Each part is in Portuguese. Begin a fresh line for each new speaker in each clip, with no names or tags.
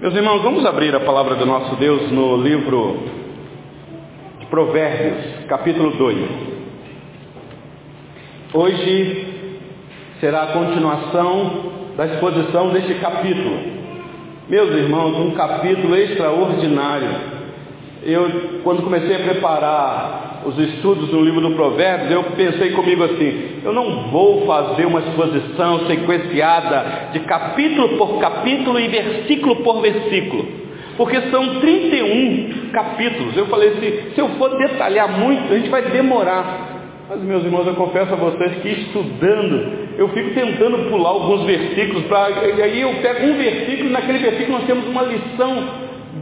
Meus irmãos, vamos abrir a palavra do nosso Deus no livro de Provérbios, capítulo 2. Hoje será a continuação da exposição deste capítulo. Meus irmãos, um capítulo extraordinário. Eu, quando comecei a preparar os estudos do livro do Provérbios, eu pensei comigo assim: eu não vou fazer uma exposição sequenciada de capítulo por capítulo e versículo por versículo, porque são 31 capítulos. Eu falei assim: se eu for detalhar muito, a gente vai demorar. Mas, meus irmãos, eu confesso a vocês que estudando, eu fico tentando pular alguns versículos, pra, e aí eu pego um versículo e naquele versículo nós temos uma lição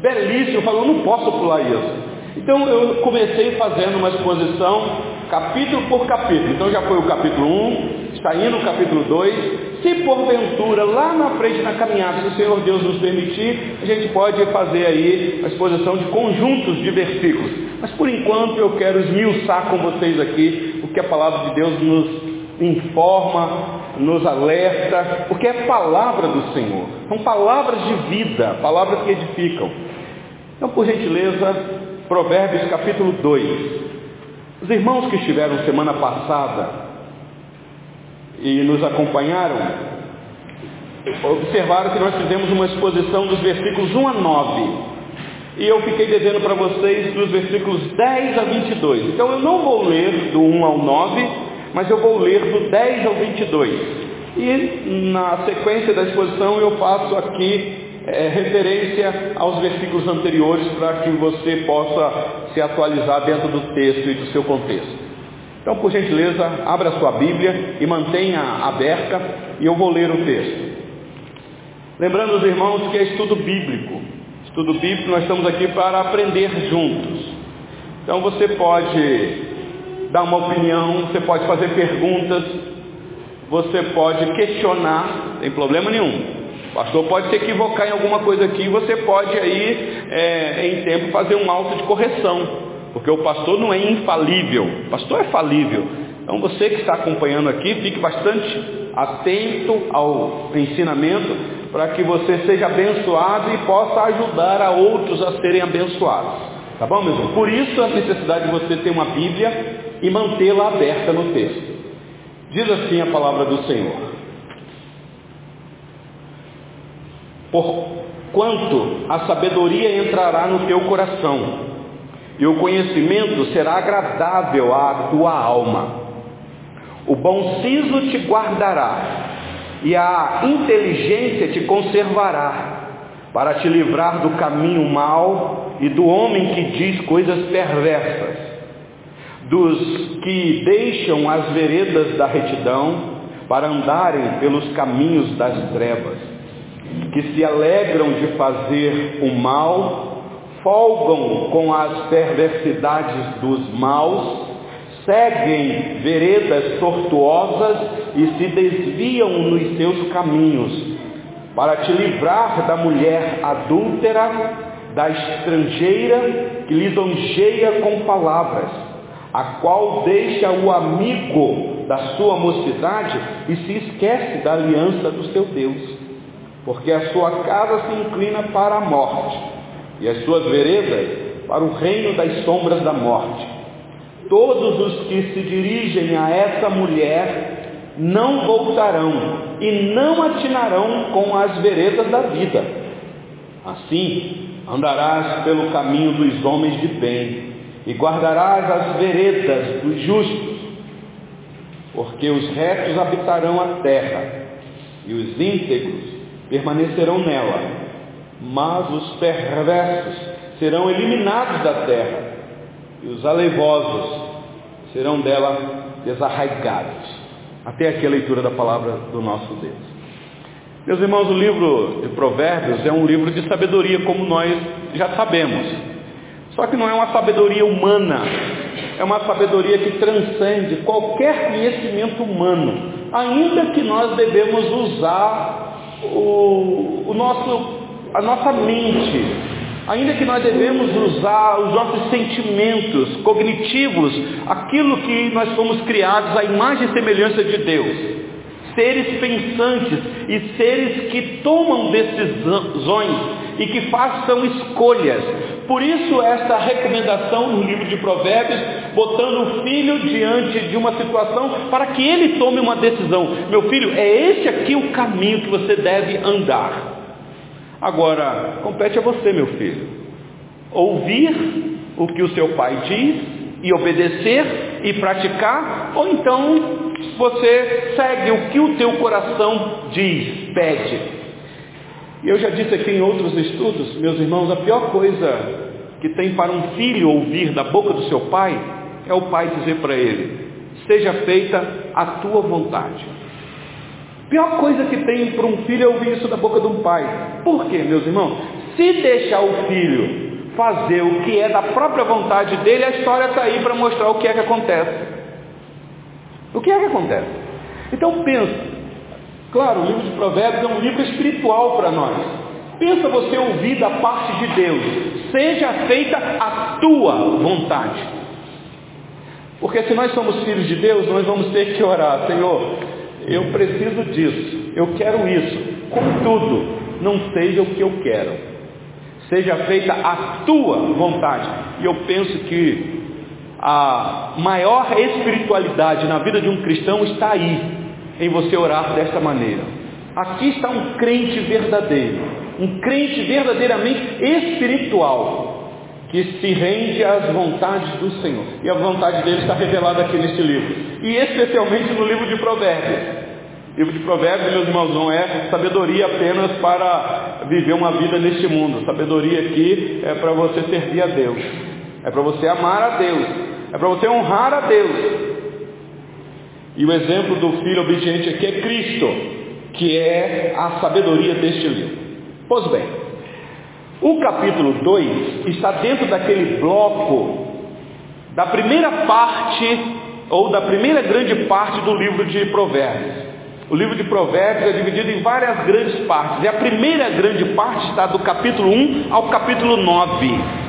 belíssima. Eu falo, eu não posso pular isso. Então eu comecei fazendo uma exposição capítulo por capítulo. Então já foi o capítulo 1, está indo o capítulo 2. Se porventura, lá na frente na caminhada, se o Senhor Deus nos permitir, a gente pode fazer aí a exposição de conjuntos de versículos. Mas por enquanto eu quero esmiuçar com vocês aqui o que a palavra de Deus nos informa, nos alerta, porque é palavra do Senhor. São palavras de vida, palavras que edificam. Então, por gentileza, Provérbios capítulo 2. Os irmãos que estiveram semana passada e nos acompanharam, observaram que nós fizemos uma exposição dos versículos 1 a 9. E eu fiquei devendo para vocês dos versículos 10 a 22. Então eu não vou ler do 1 ao 9, mas eu vou ler do 10 ao 22. E na sequência da exposição eu faço aqui é, referência aos versículos anteriores para que você possa se atualizar dentro do texto e do seu contexto. Então, por gentileza, abra sua Bíblia e mantenha aberta e eu vou ler o texto. Lembrando os irmãos que é estudo bíblico. Estudo bíblico nós estamos aqui para aprender juntos. Então você pode dar uma opinião, você pode fazer perguntas, você pode questionar, tem problema nenhum. Pastor pode se equivocar em alguma coisa aqui, você pode aí, é, em tempo, fazer um auto de correção. Porque o pastor não é infalível, o pastor é falível. Então você que está acompanhando aqui, fique bastante atento ao ensinamento para que você seja abençoado e possa ajudar a outros a serem abençoados. Tá bom, meu irmão? Por isso a necessidade de você ter uma Bíblia e mantê-la aberta no texto. Diz assim a palavra do Senhor. Por quanto a sabedoria entrará no teu coração, e o conhecimento será agradável à tua alma. O bom siso te guardará, e a inteligência te conservará, para te livrar do caminho mau e do homem que diz coisas perversas, dos que deixam as veredas da retidão para andarem pelos caminhos das trevas, que se alegram de fazer o mal, folgam com as perversidades dos maus, seguem veredas tortuosas e se desviam nos seus caminhos, para te livrar da mulher adúltera, da estrangeira que lisonjeia com palavras, a qual deixa o amigo da sua mocidade e se esquece da aliança do seu Deus, porque a sua casa se inclina para a morte e as suas veredas para o reino das sombras da morte. Todos os que se dirigem a essa mulher não voltarão e não atinarão com as veredas da vida. Assim, andarás pelo caminho dos homens de bem e guardarás as veredas dos justos, porque os retos habitarão a terra e os íntegros permanecerão nela, mas os perversos serão eliminados da terra e os aleivosos serão dela desarraigados. Até aqui a leitura da palavra do nosso Deus. Meus irmãos, o livro de Provérbios é um livro de sabedoria, como nós já sabemos. Só que não é uma sabedoria humana, é uma sabedoria que transcende qualquer conhecimento humano, ainda que nós devemos usar o, o nosso, a nossa mente, ainda que nós devemos usar os nossos sentimentos cognitivos, aquilo que nós fomos criados à imagem e semelhança de Deus. Seres pensantes e seres que tomam decisões e que façam escolhas. Por isso essa recomendação no livro de Provérbios, botando o filho diante de uma situação para que ele tome uma decisão. Meu filho, é esse aqui o caminho que você deve andar. Agora, compete a você, meu filho, ouvir o que o seu pai diz e obedecer e praticar, ou então você segue o que o teu coração diz, pede. Eu já disse aqui em outros estudos, meus irmãos, a pior coisa que tem para um filho ouvir da boca do seu pai é o pai dizer para ele: seja feita a tua vontade. Pior coisa que tem para um filho é ouvir isso da boca de um pai. Por quê, meus irmãos? Se deixar o filho fazer o que é da própria vontade dele, a história está aí para mostrar o que é que acontece. O que é que acontece? Então pensa, claro, o livro de Provérbios é um livro espiritual para nós. Pensa você ouvir da parte de Deus, seja feita a tua vontade. Porque se nós somos filhos de Deus, nós vamos ter que orar, Senhor, eu preciso disso, eu quero isso, contudo, não seja o que eu quero, seja feita a tua vontade. E eu penso que a maior espiritualidade na vida de um cristão está aí, em você orar desta maneira. Aqui está um crente verdadeiro, um crente verdadeiramente espiritual, que se rende às vontades do Senhor. E a vontade dele está revelada aqui neste livro, e especialmente no livro de Provérbios. O livro de Provérbios, meus irmãos, não é sabedoria apenas para viver uma vida neste mundo. Sabedoria aqui é para você servir a Deus. É para você amar a Deus. É para você honrar a Deus. E o exemplo do filho obediente aqui é Cristo, que é a sabedoria deste livro. Pois bem, o capítulo 2 está dentro daquele bloco da primeira parte, ou da primeira grande parte do livro de Provérbios. O livro de Provérbios é dividido em várias grandes partes. E a primeira grande parte está do capítulo 1 ao capítulo 9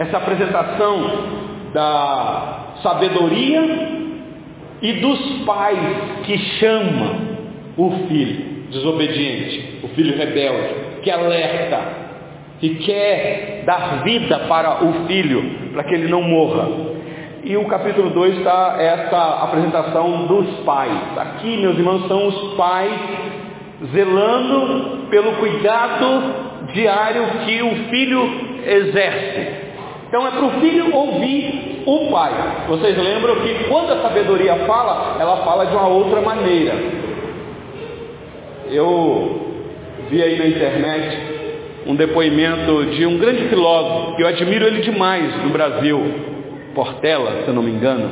essa apresentação da sabedoria e dos pais que chamam o filho desobediente, o filho rebelde, que alerta e quer dar vida para o filho, para que ele não morra. E o capítulo 2 está essa apresentação dos pais. Aqui, meus irmãos, são os pais zelando pelo cuidado diário que o filho exerce. Então é para o filho ouvir o pai. Vocês lembram que quando a sabedoria fala, ela fala de uma outra maneira. Eu vi aí na internet um depoimento de um grande filósofo, que eu admiro ele demais no Brasil, Portela, se eu não me engano.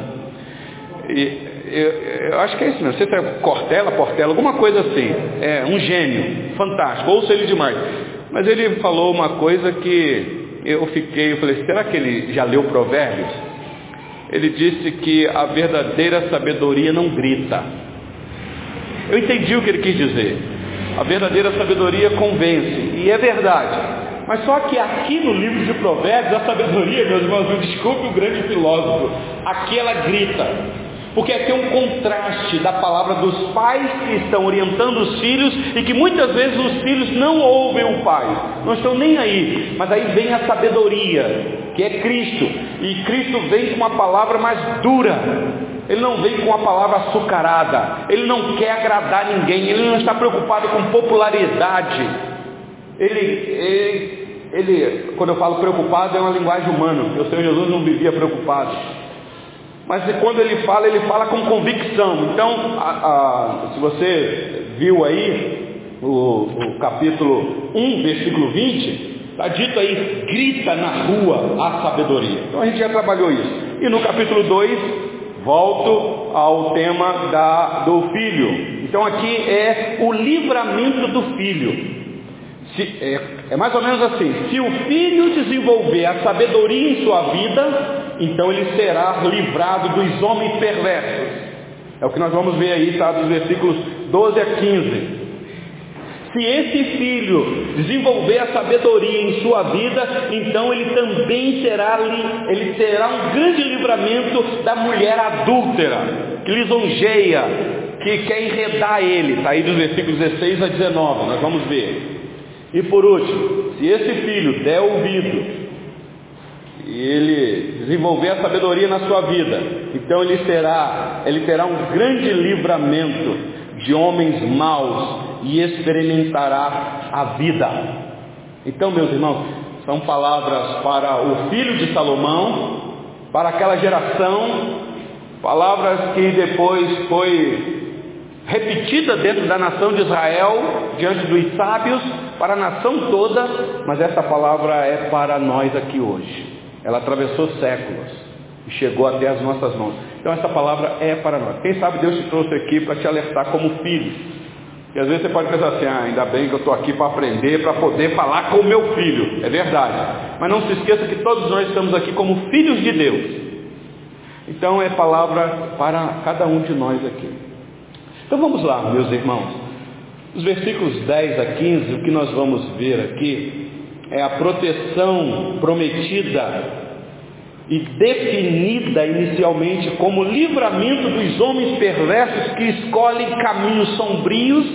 E, eu, eu, acho que é isso mesmo, você é Cortella, Portela, alguma coisa assim. É um gênio, fantástico, ouço ele demais. Mas ele falou uma coisa que eu fiquei, eu falei, será que ele já leu Provérbios? Ele disse que a verdadeira sabedoria não grita. Eu entendi o que ele quis dizer. A verdadeira sabedoria convence, e é verdade. Mas só que aqui no livro de Provérbios, a sabedoria, meus irmãos, desculpe o grande filósofo, aqui ela grita. Porque aqui é um contraste da palavra dos pais que estão orientando os filhos e que muitas vezes os filhos não ouvem o pai, não estão nem aí, mas aí vem a sabedoria, que é Cristo, e Cristo vem com uma palavra mais dura, ele não vem com a palavra açucarada, ele não quer agradar ninguém, ele não está preocupado com popularidade, ele, ele, ele quando eu falo preocupado é uma linguagem humana, o Senhor Jesus não vivia preocupado. Mas quando ele fala, ele fala com convicção. Então, a, a, se você viu aí o, o capítulo 1, versículo 20, está dito aí, grita na rua a sabedoria. Então a gente já trabalhou isso. E no capítulo 2, volto ao tema da, do filho. Então aqui é o livramento do filho. Se, é, é mais ou menos assim: se o filho desenvolver a sabedoria em sua vida, então ele será livrado dos homens perversos. É o que nós vamos ver aí, tá? Dos versículos 12 a 15. Se esse filho desenvolver a sabedoria em sua vida, então ele também será, ele um grande livramento da mulher adúltera, que lisonjeia, que quer enredar ele, está aí dos versículos 16 a 19, nós vamos ver. E por último, se esse filho der ouvido e ele desenvolver a sabedoria na sua vida, então ele terá, ele terá um grande livramento de homens maus e experimentará a vida. Então, meus irmãos, são palavras para o filho de Salomão, para aquela geração, palavras que depois foi repetida dentro da nação de Israel, diante dos sábios, para a nação toda, mas essa palavra é para nós aqui hoje. Ela atravessou séculos e chegou até as nossas mãos. Então essa palavra é para nós. Quem sabe Deus te trouxe aqui para te alertar como filho. E às vezes você pode pensar assim, ah, ainda bem que eu estou aqui para aprender, para poder falar com o meu filho. É verdade. Mas não se esqueça que todos nós estamos aqui como filhos de Deus. Então é palavra para cada um de nós aqui. Então vamos lá, meus irmãos. Os versículos 10 a 15, o que nós vamos ver aqui é a proteção prometida e definida inicialmente como livramento dos homens perversos que escolhem caminhos sombrios,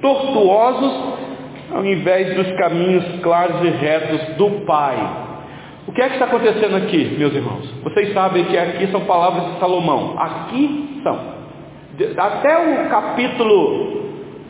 tortuosos, ao invés dos caminhos claros e retos do Pai. O que é que está acontecendo aqui, meus irmãos? Vocês sabem que aqui são palavras de Salomão. Aqui são. Até o capítulo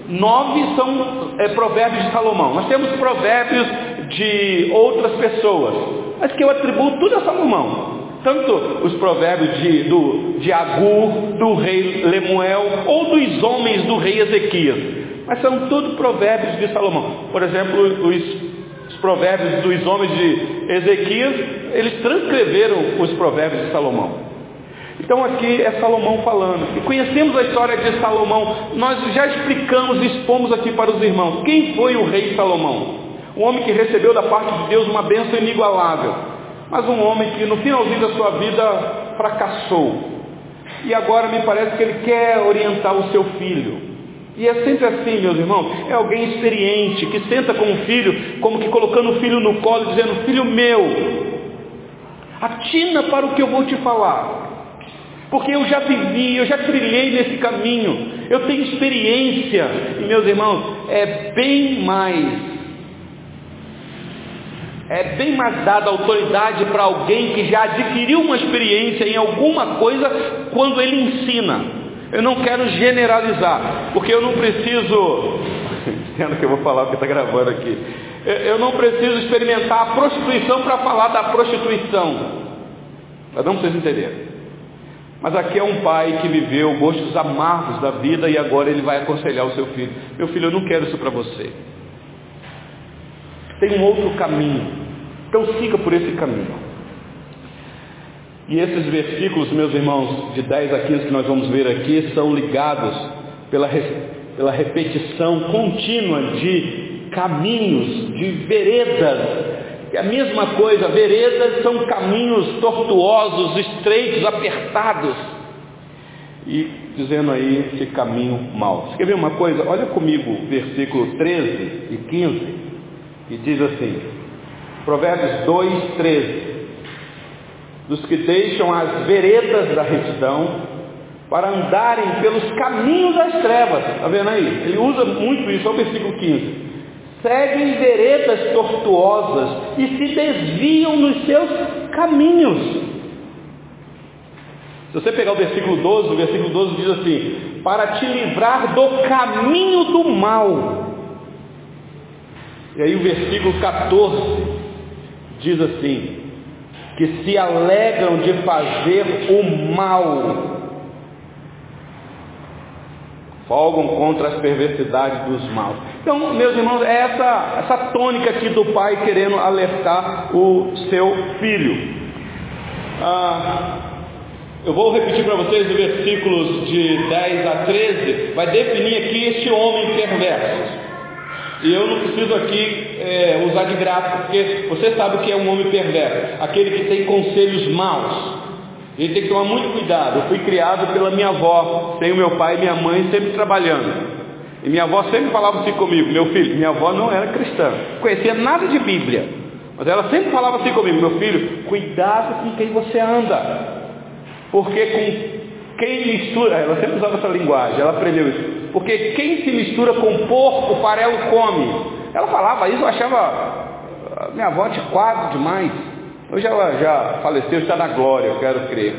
9 são é, provérbios de Salomão. Nós temos provérbios de outras pessoas, mas que eu atribuo tudo a Salomão. Tanto os provérbios de, do, de Agur, do rei Lemuel, ou dos homens do rei Ezequias. Mas são tudo provérbios de Salomão. Por exemplo, os, os provérbios dos homens de Ezequias, eles transcreveram os provérbios de Salomão. Então aqui é Salomão falando. E conhecemos a história de Salomão. Nós já explicamos e expomos aqui para os irmãos. Quem foi o rei Salomão? Um homem que recebeu da parte de Deus uma bênção inigualável. Mas um homem que no finalzinho da sua vida fracassou. E agora me parece que ele quer orientar o seu filho. E é sempre assim, meus irmãos. É alguém experiente que senta com o filho, como que colocando o filho no colo, dizendo: Filho meu, atina para o que eu vou te falar. Porque eu já vivi, eu já trilhei nesse caminho, eu tenho experiência. E meus irmãos, é bem mais é bem mais dada autoridade para alguém que já adquiriu uma experiência em alguma coisa quando ele ensina. Eu não quero generalizar, porque eu não preciso, entendo que eu vou falar porque está gravando aqui. Eu não preciso experimentar a prostituição para falar da prostituição. Mas não vocês entenderem. Mas aqui é um pai que viveu gostos amargos da vida e agora ele vai aconselhar o seu filho. Meu filho, eu não quero isso para você. Tem um outro caminho. Então siga por esse caminho. E esses versículos, meus irmãos, de 10 a 15 que nós vamos ver aqui, são ligados pela, pela repetição contínua de caminhos, de veredas. É a mesma coisa, veredas são caminhos tortuosos, estreitos, apertados. E dizendo aí esse caminho mau. Você quer ver uma coisa? Olha comigo, versículo 13 e 15, que diz assim: Provérbios 2, 13. Dos que deixam as veredas da retidão para andarem pelos caminhos das trevas. Está vendo aí? Ele usa muito isso, olha o versículo 15. Seguem veredas tortuosas e se desviam nos seus caminhos. Se você pegar o versículo 12, o versículo 12 diz assim: Para te livrar do caminho do mal. E aí o versículo 14 diz assim: que se alegram de fazer o mal, folgam contra as perversidades dos maus. Então, meus irmãos, é essa, essa tônica aqui do pai querendo alertar o seu filho. Ah, eu vou repetir para vocês os versículos de 10 a 13, vai definir aqui este homem perverso. E eu não preciso aqui é, usar de graça, porque você sabe o que é um homem perverso, aquele que tem conselhos maus. Ele tem que tomar muito cuidado. Eu fui criado pela minha avó, tenho meu pai e minha mãe sempre trabalhando. E minha avó sempre falava assim comigo, meu filho, minha avó não era cristã, conhecia nada de Bíblia. Mas ela sempre falava assim comigo, meu filho, cuidado com quem você anda. Porque com quem mistura, ela sempre usava essa linguagem, ela aprendeu isso. Porque quem se mistura com porco, farelo come. Ela falava isso, eu achava minha avó tinha quadro demais. Hoje ela já faleceu, está na glória, eu quero crer.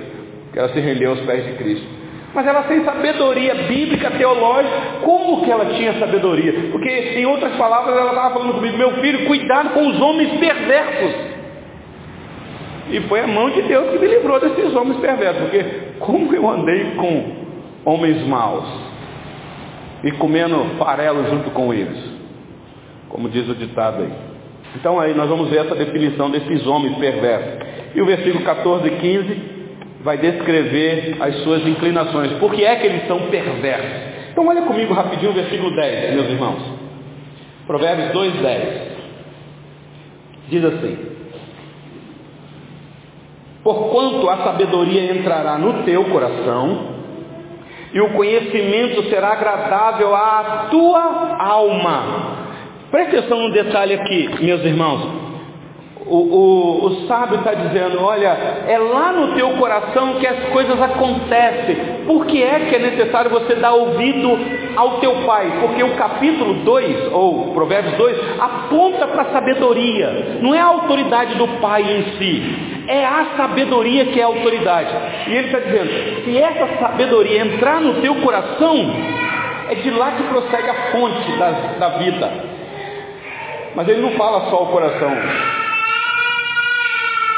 Que ela se rendeu aos pés de Cristo. Mas ela tem sabedoria bíblica, teológica. Como que ela tinha sabedoria? Porque, em outras palavras, ela estava falando comigo, meu filho, cuidado com os homens perversos. E foi a mão de Deus que me livrou desses homens perversos. Porque como eu andei com homens maus? E comendo farelo junto com eles. Como diz o ditado aí. Então aí nós vamos ver essa definição desses homens perversos. E o versículo 14 e 15 vai descrever as suas inclinações. Por que é que eles são perversos? Então olha comigo rapidinho o versículo 10, meus irmãos. Provérbios 2, 10. Diz assim. Porquanto a sabedoria entrará no teu coração, e o conhecimento será agradável à tua alma. Preste atenção no detalhe aqui, meus irmãos. O, o, o sábio está dizendo, olha, é lá no teu coração que as coisas acontecem. Por que é que é necessário você dar ouvido ao teu pai? Porque o capítulo 2, ou Provérbios 2, aponta para a sabedoria. Não é a autoridade do pai em si. É a sabedoria que é a autoridade. E ele está dizendo, se essa sabedoria entrar no teu coração, é de lá que prossegue a fonte da, da vida. Mas ele não fala só o coração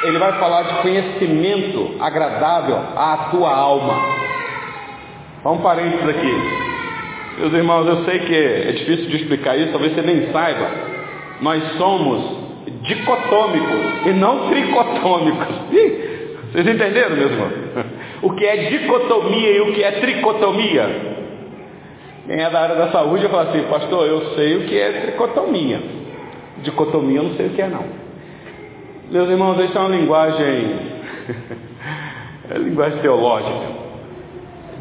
ele vai falar de conhecimento agradável à tua alma. Vamos um parênteses aqui. Meus irmãos, eu sei que é difícil de explicar isso, talvez você nem saiba. Nós somos dicotômicos e não tricotômicos. Vocês entenderam, meus irmãos? O que é dicotomia e o que é tricotomia? Quem é da área da saúde, eu falo assim, pastor, eu sei o que é tricotomia. Dicotomia eu não sei o que é não. Meus irmãos, isso é uma linguagem, é linguagem teológica.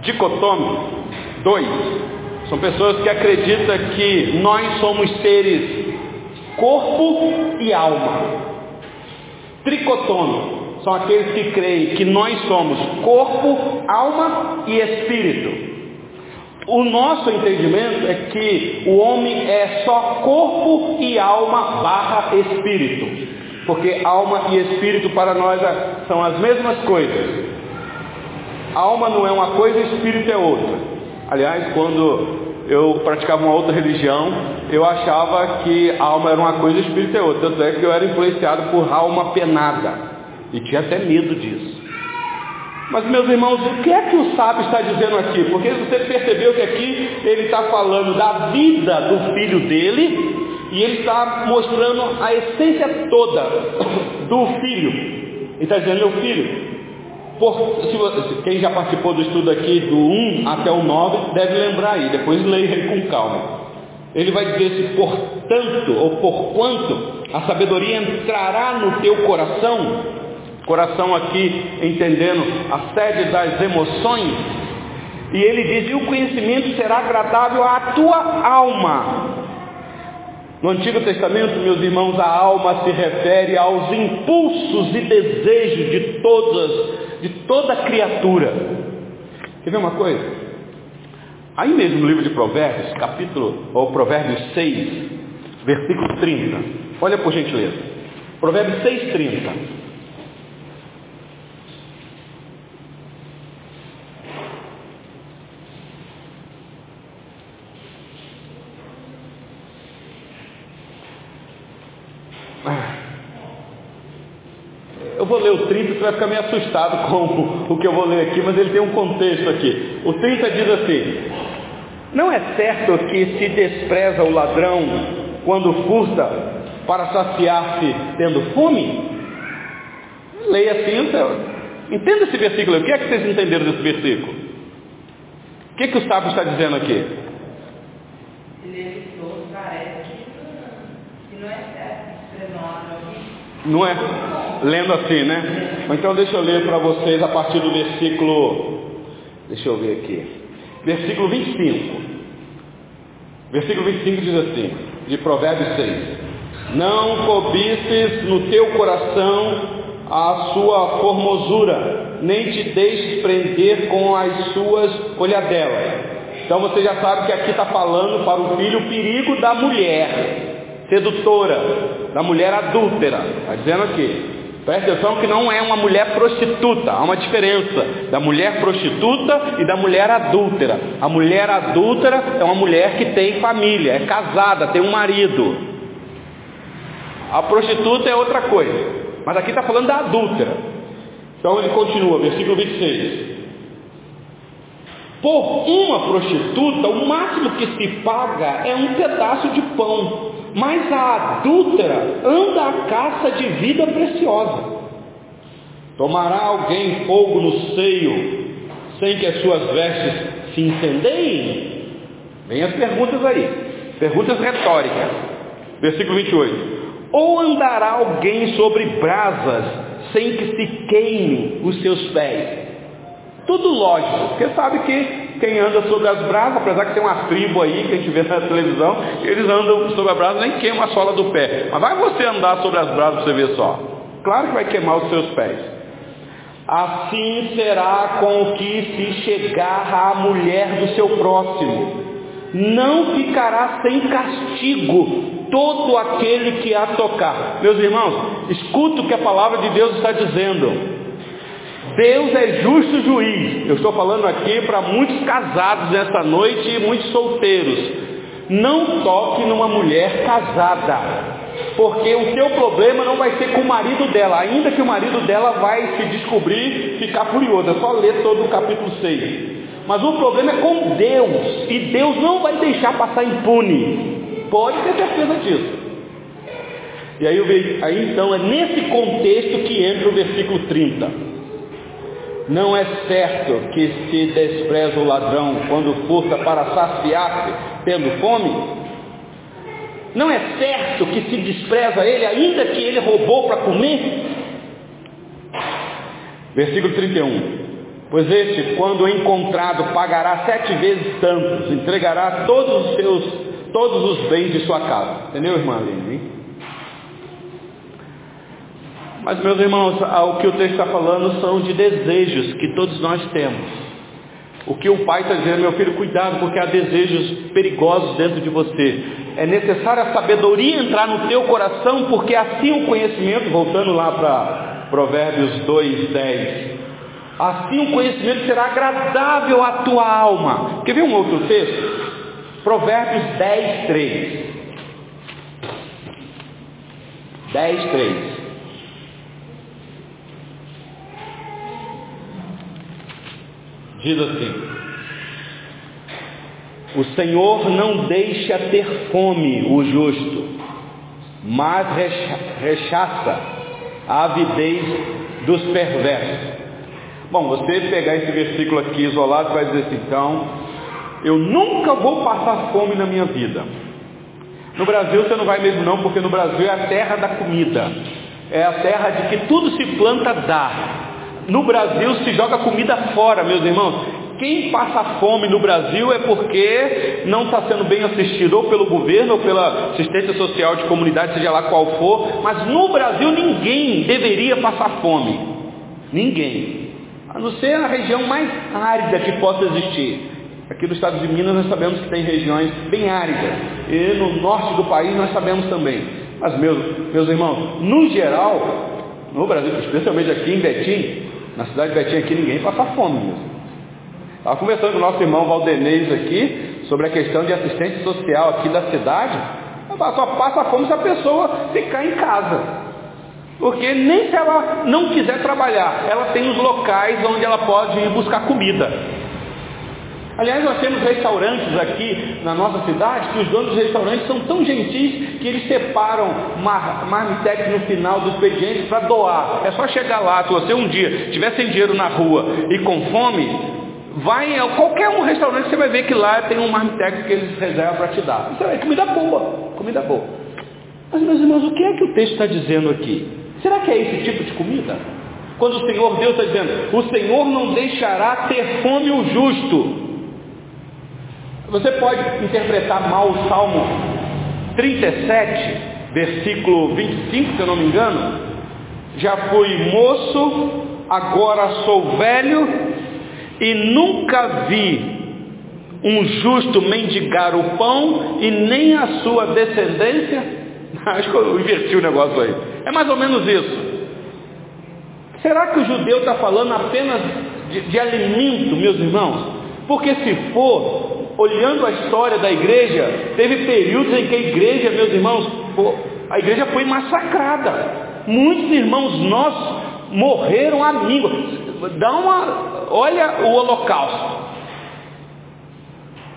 Dicotômico, dois, são pessoas que acreditam que nós somos seres corpo e alma. Tricotômico, são aqueles que creem que nós somos corpo, alma e espírito. O nosso entendimento é que o homem é só corpo e alma barra espírito. Porque alma e espírito para nós são as mesmas coisas. Alma não é uma coisa, espírito é outra. Aliás, quando eu praticava uma outra religião, eu achava que alma era uma coisa e espírito é outra. Tanto é que eu era influenciado por alma penada. E tinha até medo disso. Mas meus irmãos, o que é que o sábio está dizendo aqui? Porque você percebeu que aqui ele está falando da vida do filho dele e ele está mostrando a essência toda do filho. Ele está dizendo, meu filho, por, se você, quem já participou do estudo aqui do 1 até o 9, deve lembrar aí, depois leia ele com calma. Ele vai dizer se portanto ou por quanto a sabedoria entrará no teu coração, coração aqui entendendo a sede das emoções, e ele diz, e o conhecimento será agradável à tua alma. No Antigo Testamento, meus irmãos, a alma se refere aos impulsos e desejos de todas, de toda criatura. Quer ver uma coisa? Aí mesmo no livro de Provérbios, capítulo, ou Provérbios 6, versículo 30. Olha por gentileza. Provérbios 6, 30. Eu vou ler o 30, você vai ficar meio assustado com o que eu vou ler aqui, mas ele tem um contexto aqui. O 30 diz assim: Não é certo que se despreza o ladrão quando furta para saciar-se tendo fome? Leia assim, então. Entenda esse versículo. O que é que vocês entenderam desse versículo? O que, é que o sábio está dizendo aqui? Não é? Lendo assim, né? Então deixa eu ler para vocês a partir do versículo. Deixa eu ver aqui. Versículo 25. Versículo 25 diz assim, de Provérbios 6. Não cobices no teu coração a sua formosura, nem te deixes prender com as suas olhadelas. Então você já sabe que aqui está falando para o filho o perigo da mulher sedutora, da mulher adúltera. Está dizendo aqui. Presta atenção que não é uma mulher prostituta, há uma diferença da mulher prostituta e da mulher adúltera. A mulher adúltera é uma mulher que tem família, é casada, tem um marido. A prostituta é outra coisa. Mas aqui está falando da adúltera. Então ele continua, versículo 26. Por uma prostituta, o máximo que se paga é um pedaço de pão. Mas a adúltera anda à caça de vida preciosa. Tomará alguém fogo no seio sem que as suas vestes se incendeiem? Vem as perguntas aí. Perguntas retóricas. Versículo 28. Ou andará alguém sobre brasas sem que se queime os seus pés? Tudo lógico, porque sabe que quem anda sobre as brasas, apesar que tem uma tribo aí que a gente vê na televisão, eles andam sobre as brasas nem queimam a sola do pé. Mas vai você andar sobre as brasas para você ver só. Claro que vai queimar os seus pés. Assim será com o que se chegar à mulher do seu próximo. Não ficará sem castigo todo aquele que a tocar. Meus irmãos, escuta o que a palavra de Deus está dizendo. Deus é justo juiz. Eu estou falando aqui para muitos casados nesta noite e muitos solteiros. Não toque numa mulher casada, porque o seu problema não vai ser com o marido dela, ainda que o marido dela vai se descobrir, ficar furioso. É só ler todo o capítulo 6. Mas o problema é com Deus, e Deus não vai deixar passar impune. Pode ter certeza disso. E aí, aí então é nesse contexto que entra o versículo 30. Não é certo que se despreza o ladrão quando furta para saciar-se, tendo fome? Não é certo que se despreza ele, ainda que ele roubou para comer? Versículo 31. Pois este, quando encontrado, pagará sete vezes tantos, entregará todos os seus, todos os bens de sua casa. Entendeu, irmã Aline? Mas, meus irmãos, o que o texto está falando são de desejos que todos nós temos. O que o pai está dizendo, meu filho, cuidado, porque há desejos perigosos dentro de você. É necessário a sabedoria entrar no teu coração, porque assim o conhecimento, voltando lá para Provérbios 2, 10, assim o conhecimento será agradável à tua alma. Quer ver um outro texto? Provérbios 10, 3. 10, 3. Diz assim: O Senhor não deixa ter fome o justo, mas rechaça a avidez dos perversos. Bom, você pegar esse versículo aqui isolado vai dizer assim, então, eu nunca vou passar fome na minha vida. No Brasil você não vai mesmo não, porque no Brasil é a terra da comida. É a terra de que tudo se planta dá. No Brasil se joga comida fora, meus irmãos. Quem passa fome no Brasil é porque não está sendo bem assistido ou pelo governo ou pela assistência social de comunidade, seja lá qual for. Mas no Brasil ninguém deveria passar fome. Ninguém. A não ser a região mais árida que possa existir. Aqui no estado de Minas nós sabemos que tem regiões bem áridas. E no norte do país nós sabemos também. Mas meus, meus irmãos, no geral, no Brasil, especialmente aqui em Betim, na cidade de Betim aqui ninguém passa fome mesmo. Estava conversando com o nosso irmão Valdenez aqui sobre a questão de assistente social aqui da cidade. Só passa fome se a pessoa ficar em casa. Porque nem se ela não quiser trabalhar, ela tem os locais onde ela pode ir buscar comida. Aliás, nós temos restaurantes aqui na nossa cidade que os donos dos restaurantes são tão gentis que eles separam mar, marmitex no final do expediente para doar. É só chegar lá, se você um dia tiver sem dinheiro na rua e com fome, vai em qualquer um restaurante você vai ver que lá tem um marmitex que eles reservam para te dar. Isso é comida boa, comida boa. Mas meus irmãos, o que é que o texto está dizendo aqui? Será que é esse tipo de comida? Quando o Senhor Deus está dizendo, o Senhor não deixará ter fome o justo, você pode interpretar mal o Salmo 37, versículo 25, se eu não me engano. Já fui moço agora sou velho e nunca vi um justo mendigar o pão e nem a sua descendência. Acho que eu inverti o negócio aí. É mais ou menos isso. Será que o judeu está falando apenas de, de alimento, meus irmãos? Porque se for, olhando a história da igreja, teve períodos em que a igreja, meus irmãos, a igreja foi massacrada. Muitos irmãos nossos morreram míngua. Dá uma, olha o holocausto.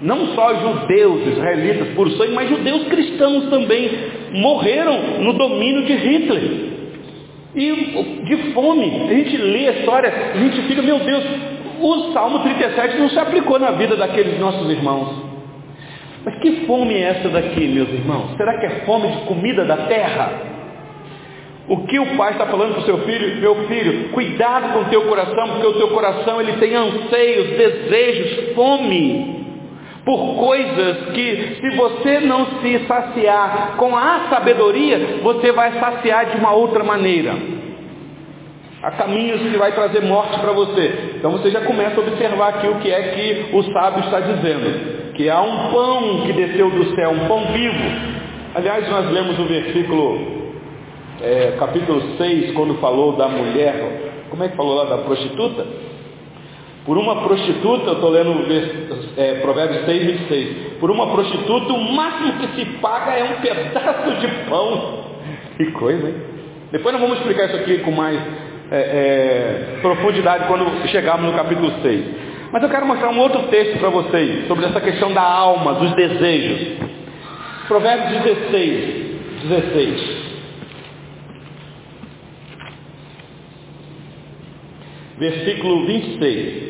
Não só judeus, israelitas por sangue, mas judeus cristãos também morreram no domínio de Hitler. E de fome, a gente lê a história, a gente fica, meu Deus, o Salmo 37 não se aplicou na vida daqueles nossos irmãos. Mas que fome é essa daqui, meus irmãos? Será que é fome de comida da terra? O que o pai está falando para o seu filho? Meu filho, cuidado com o teu coração, porque o teu coração ele tem anseios, desejos, fome por coisas que, se você não se saciar com a sabedoria, você vai saciar de uma outra maneira. Há caminhos que vai trazer morte para você. Então você já começa a observar aqui o que é que o sábio está dizendo. Que há um pão que desceu do céu, um pão vivo. Aliás, nós lemos o versículo, é, capítulo 6, quando falou da mulher, como é que falou lá da prostituta? Por uma prostituta, eu estou lendo é, Provérbios 6, 26. Por uma prostituta, o máximo que se paga é um pedaço de pão. Que coisa, hein? Depois nós vamos explicar isso aqui com mais é, é, profundidade quando chegarmos no capítulo 6. Mas eu quero mostrar um outro texto para vocês sobre essa questão da alma, dos desejos. Provérbios 16, 16. Versículo 26.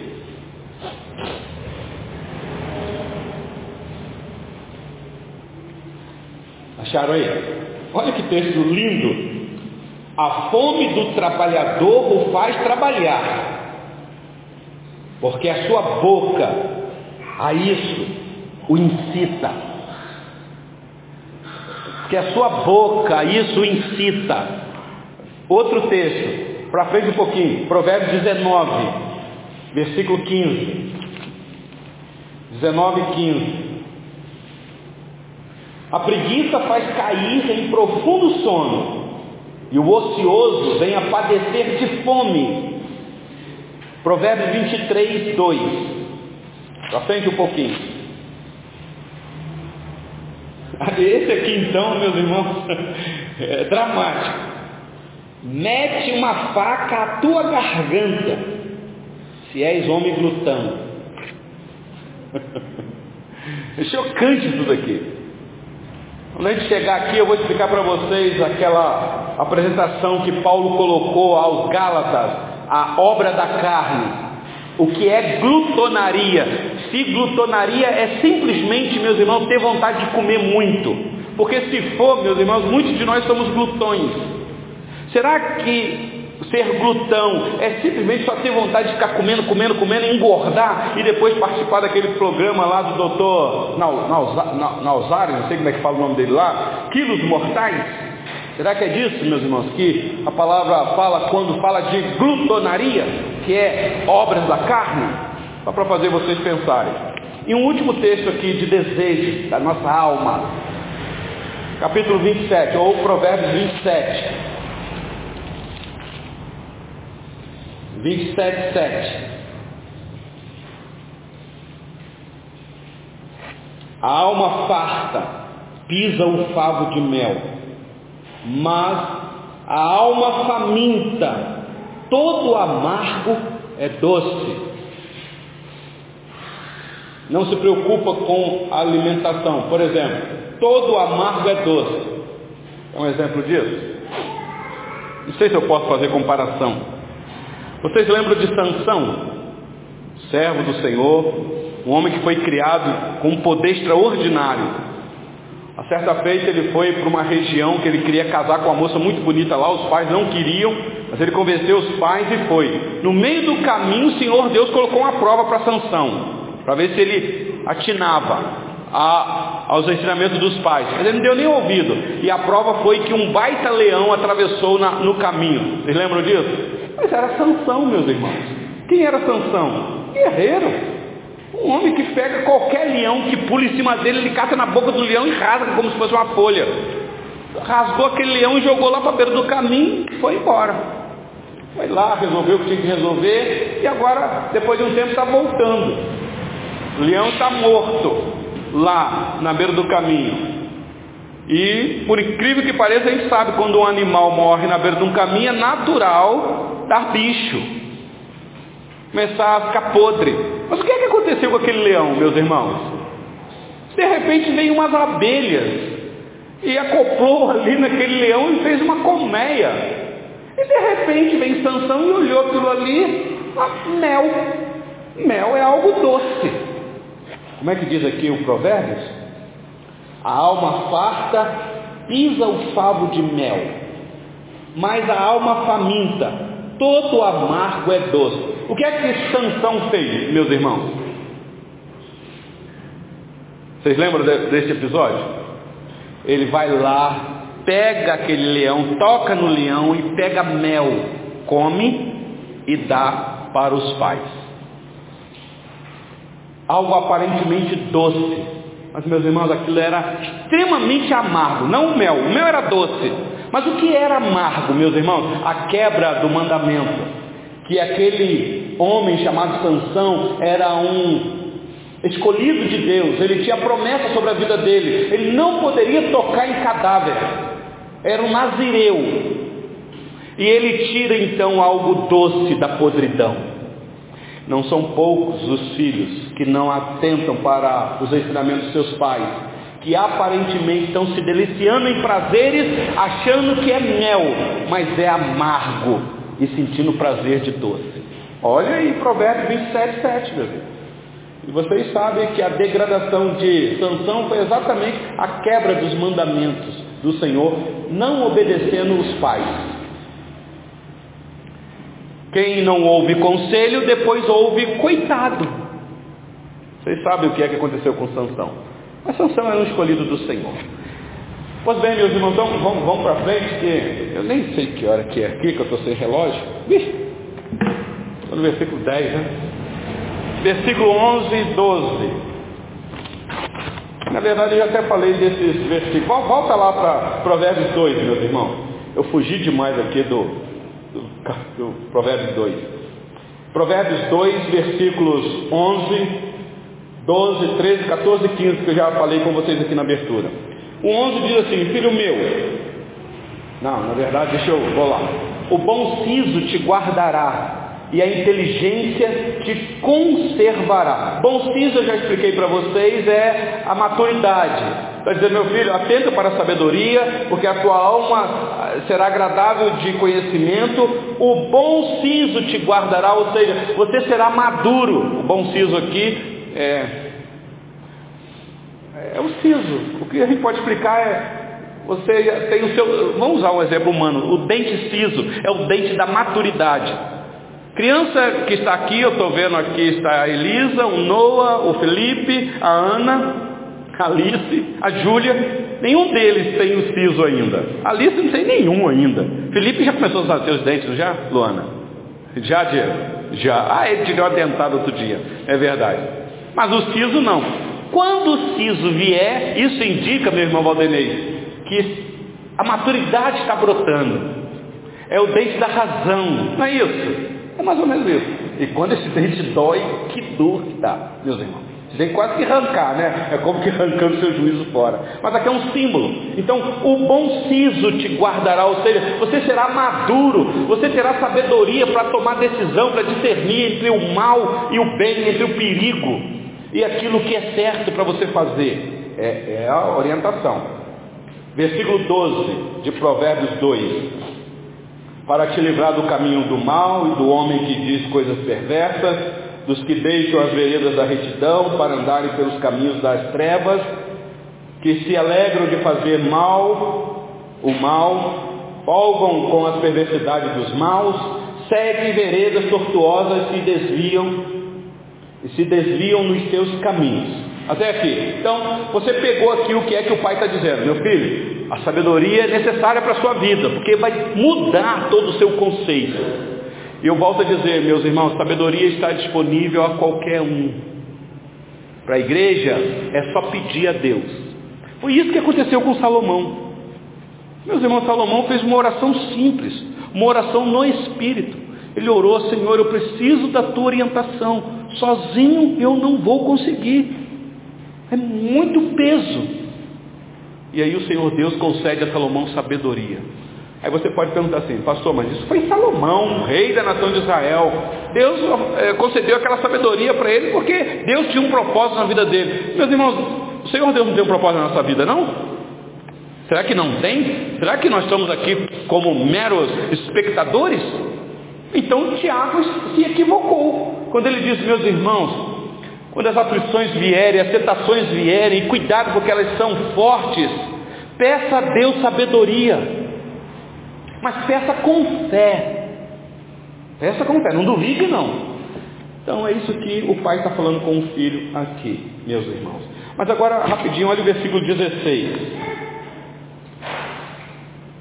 Acharam aí? Olha que texto lindo. A fome do trabalhador o faz trabalhar, porque a sua boca a isso o incita. Porque a sua boca a isso o incita. Outro texto, para frente um pouquinho, Provérbios 19, versículo 15. 19 e 15. A preguiça faz cair em profundo sono, e o ocioso vem a padecer de fome. Provérbios 23, 2. Para frente um pouquinho. Esse aqui então, meus irmãos, é dramático. Mete uma faca à tua garganta, se és homem glutão. É chocante tudo aqui. Quando a gente chegar aqui, eu vou explicar para vocês aquela apresentação que Paulo colocou aos Gálatas, a obra da carne. O que é glutonaria? Se glutonaria é simplesmente, meus irmãos, ter vontade de comer muito. Porque se for, meus irmãos, muitos de nós somos glutões. Será que ser glutão é simplesmente só ter vontade de ficar comendo, comendo, comendo, engordar e depois participar daquele programa lá do doutor Nausari, não sei como é que fala o nome dele lá, quilos mortais? Será que é disso, meus irmãos, que a palavra fala quando fala de glutonaria, que é obras da carne? Só para fazer vocês pensarem. E um último texto aqui de desejo da nossa alma. Capítulo 27, ou Provérbios 27. 27, 7. A alma farta pisa o favo de mel, mas a alma faminta, todo amargo é doce. Não se preocupa com a alimentação. Por exemplo, todo amargo é doce. É um exemplo disso? Não sei se eu posso fazer comparação. Vocês lembram de Sansão? Servo do Senhor, um homem que foi criado com um poder extraordinário. A certa feita ele foi para uma região que ele queria casar com uma moça muito bonita lá, os pais não queriam, mas ele convenceu os pais e foi. No meio do caminho, o Senhor Deus colocou uma prova para Sansão, para ver se ele atinava a, aos ensinamentos dos pais. Mas ele não deu nem ouvido. E a prova foi que um baita leão atravessou na, no caminho. Vocês lembram disso? Mas era Sansão, meus irmãos. Quem era Sansão? Guerreiro. Um homem que pega qualquer leão que pula em cima dele, ele cata na boca do leão e rasga como se fosse uma folha. Rasgou aquele leão e jogou lá para a beira do caminho e foi embora. Foi lá, resolveu o que tinha que resolver e agora, depois de um tempo, está voltando. O leão está morto lá na beira do caminho. E, por incrível que pareça, a gente sabe quando um animal morre na beira de um caminho, é natural dar bicho. Começar a ficar podre. Mas o que é que aconteceu com aquele leão, meus irmãos? De repente veio umas abelhas e acoplou ali naquele leão e fez uma colmeia. E de repente vem Sansão e olhou aquilo ali, ah, mel. Mel é algo doce. Como é que diz aqui o Provérbios? A alma farta pisa o favo de mel, mas a alma faminta, todo amargo é doce. O que é que Sansão fez, meus irmãos? Vocês lembram desse episódio? Ele vai lá, pega aquele leão, toca no leão e pega mel, come e dá para os pais. Algo aparentemente doce, mas meus irmãos, aquilo era extremamente amargo, não o mel, o mel era doce. Mas o que era amargo, meus irmãos? A quebra do mandamento. Que aquele homem chamado Sansão era um escolhido de Deus, ele tinha promessa sobre a vida dele, ele não poderia tocar em cadáver, era um nazireu, e ele tira então algo doce da podridão. Não são poucos os filhos que não atentam para os ensinamentos dos seus pais, que aparentemente estão se deliciando em prazeres, achando que é mel, mas é amargo e sentindo prazer de doce. Olha aí Provérbios 27, 7, meu Deus. E vocês sabem que a degradação de Sansão foi exatamente a quebra dos mandamentos do Senhor, não obedecendo os pais. Quem não ouve conselho, depois ouve coitado. Vocês sabem o que é que aconteceu com Sansão. Mas Sansão era um escolhido do Senhor. Pois bem, meus irmãos, vamos, vamos para frente, que eu nem sei que hora que é aqui, que eu estou sem relógio. Estou no versículo 10, né? Versículo 11 e 12. Na verdade, eu já até falei desses versículos. Volta lá para Provérbios 2, meus irmãos. Eu fugi demais aqui do, do, do Provérbios 2. Provérbios 2, versículos 11, 12, 13, 14 e 15, que eu já falei com vocês aqui na abertura. O 11 diz assim, filho meu, não, na verdade, deixa eu, vou lá. O bom siso te guardará e a inteligência te conservará. Bom siso, eu já expliquei para vocês, é a maturidade. Vai dizer, meu filho, atenta para a sabedoria, porque a tua alma será agradável de conhecimento. O bom siso te guardará, ou seja, você será maduro. O bom siso aqui é, é o siso. O que a gente pode explicar é você tem o seu, vamos usar um exemplo humano, o dente siso é o dente da maturidade. Criança que está aqui, eu estou vendo aqui está a Elisa, o Noah, o Felipe, a Ana, a Alice, a Júlia. Nenhum deles tem o siso ainda. A Alice não tem nenhum ainda. Felipe já começou a usar seus dentes, já, Luana? Já, Diego? Já. Ah, ele tirou a dentada outro dia. É verdade. Mas o siso não. Quando o siso vier, isso indica, meu irmão Valdenei, que a maturidade está brotando. É o dente da razão. Não é isso? É mais ou menos isso. E quando esse dente dói, que dor que dá, meus irmãos. Você tem quase que arrancar, né? É como que arrancando seu juízo fora. Mas aqui é um símbolo. Então, o bom siso te guardará, ou seja, você será maduro, você terá sabedoria para tomar decisão, para discernir entre o mal e o bem, entre o perigo e aquilo que é certo para você fazer. É, é a orientação. Versículo 12 de Provérbios 2 para te livrar do caminho do mal e do homem que diz coisas perversas, dos que deixam as veredas da retidão para andarem pelos caminhos das trevas, que se alegram de fazer mal, o mal, folgam com as perversidades dos maus, seguem veredas tortuosas e desviam e se desviam nos seus caminhos. Até aqui. Então, você pegou aqui o que é que o pai está dizendo, meu filho. A sabedoria é necessária para a sua vida, porque vai mudar todo o seu conceito. E eu volto a dizer, meus irmãos, sabedoria está disponível a qualquer um. Para a igreja é só pedir a Deus. Foi isso que aconteceu com Salomão. Meus irmãos, Salomão fez uma oração simples, uma oração no Espírito. Ele orou, Senhor, eu preciso da tua orientação. Sozinho eu não vou conseguir. É muito peso. E aí o Senhor Deus concede a Salomão sabedoria. Aí você pode perguntar assim, pastor, mas isso foi Salomão, rei da nação de Israel. Deus é, concedeu aquela sabedoria para ele porque Deus tinha um propósito na vida dele. Meus irmãos, o Senhor Deus não tem um propósito na nossa vida, não? Será que não tem? Será que nós estamos aqui como meros espectadores? Então Tiago se equivocou quando ele diz, meus irmãos, quando as aflições vierem, as tentações vierem, cuidado porque elas são fortes, peça a Deus sabedoria. Mas peça com fé. Peça com fé, não duvide não. Então é isso que o pai está falando com o filho aqui, meus irmãos. Mas agora, rapidinho, olha o versículo 16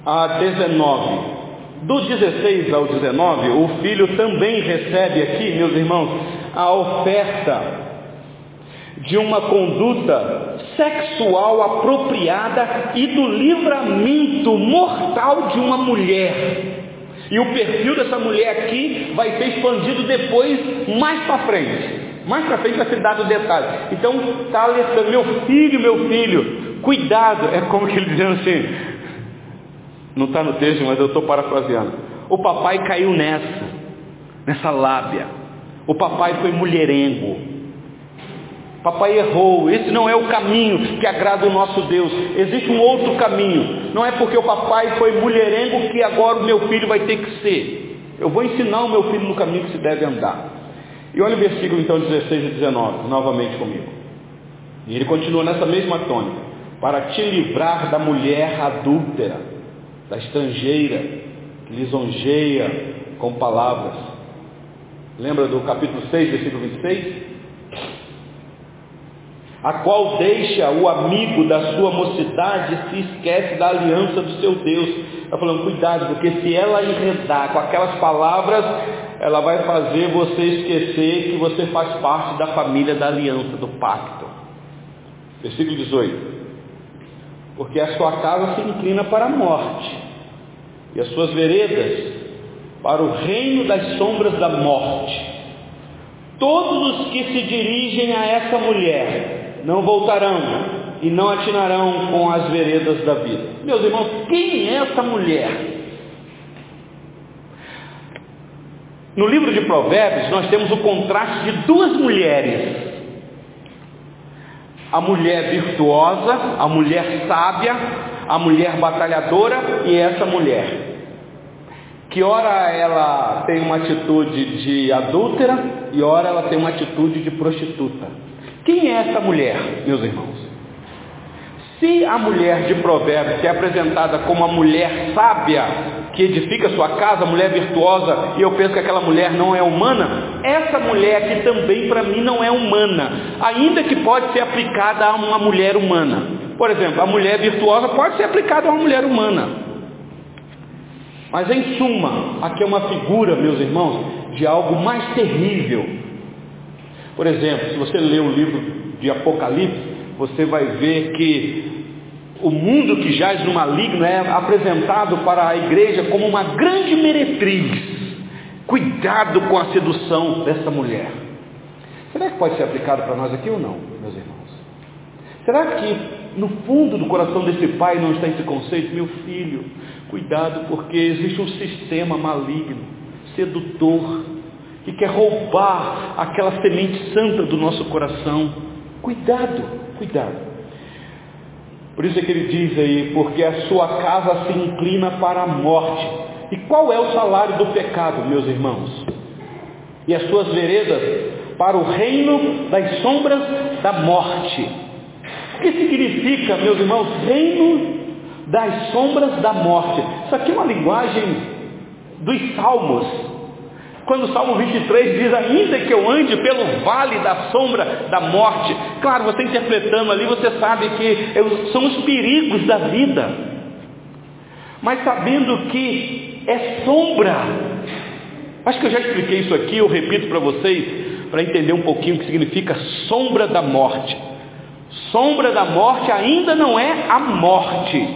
a 19. Do 16 ao 19, o filho também recebe aqui, meus irmãos, a oferta de uma conduta sexual apropriada e do livramento mortal de uma mulher. E o perfil dessa mulher aqui vai ser expandido depois, mais para frente. Mais para frente vai ser dado detalhe. Então, está alertando, meu filho, meu filho, cuidado. É como que ele dizendo assim, não está no texto, mas eu estou parafraseando. O papai caiu nessa, nessa lábia. O papai foi mulherengo. Papai errou, esse não é o caminho que agrada o nosso Deus. Existe um outro caminho. Não é porque o papai foi mulherengo que agora o meu filho vai ter que ser. Eu vou ensinar o meu filho no caminho que se deve andar. E olha o versículo então 16 e 19, novamente comigo. E ele continua nessa mesma tônica. Para te livrar da mulher adúltera, da estrangeira, que lisonjeia com palavras. Lembra do capítulo 6, versículo 26? A qual deixa o amigo da sua mocidade e se esquece da aliança do seu Deus. Está falando, cuidado, porque se ela enredar com aquelas palavras, ela vai fazer você esquecer que você faz parte da família da aliança, do pacto. Versículo 18. Porque a sua casa se inclina para a morte, e as suas veredas para o reino das sombras da morte. Todos os que se dirigem a essa mulher não voltarão e não atinarão com as veredas da vida. Meus irmãos, quem é essa mulher? No livro de Provérbios, nós temos o contraste de duas mulheres: a mulher virtuosa, a mulher sábia, a mulher batalhadora e essa mulher. Que ora ela tem uma atitude de adúltera e ora ela tem uma atitude de prostituta. Quem é essa mulher, meus irmãos? Se a mulher de Provérbios, que é apresentada como a mulher sábia, que edifica sua casa, mulher virtuosa, e eu penso que aquela mulher não é humana, essa mulher aqui também para mim não é humana, ainda que pode ser aplicada a uma mulher humana. Por exemplo, a mulher virtuosa pode ser aplicada a uma mulher humana. Mas em suma, aqui é uma figura, meus irmãos, de algo mais terrível por exemplo, se você ler o livro de Apocalipse, você vai ver que o mundo que jaz no maligno é apresentado para a igreja como uma grande meretriz. Cuidado com a sedução dessa mulher. Será que pode ser aplicado para nós aqui ou não, meus irmãos? Será que no fundo do coração desse pai não está esse conceito? Meu filho, cuidado porque existe um sistema maligno, sedutor, que quer roubar aquela semente santa do nosso coração. Cuidado, cuidado. Por isso é que ele diz aí, porque a sua casa se inclina para a morte. E qual é o salário do pecado, meus irmãos? E as suas veredas para o reino das sombras da morte. O que significa, meus irmãos, reino das sombras da morte? Isso aqui é uma linguagem dos salmos. Quando o Salmo 23 diz, ainda que eu ande pelo vale da sombra da morte, claro, você interpretando ali, você sabe que são os perigos da vida, mas sabendo que é sombra, Acho que eu já expliquei isso aqui, eu repito para vocês, para entender um pouquinho o que significa sombra da morte. Sombra da morte ainda não é a morte.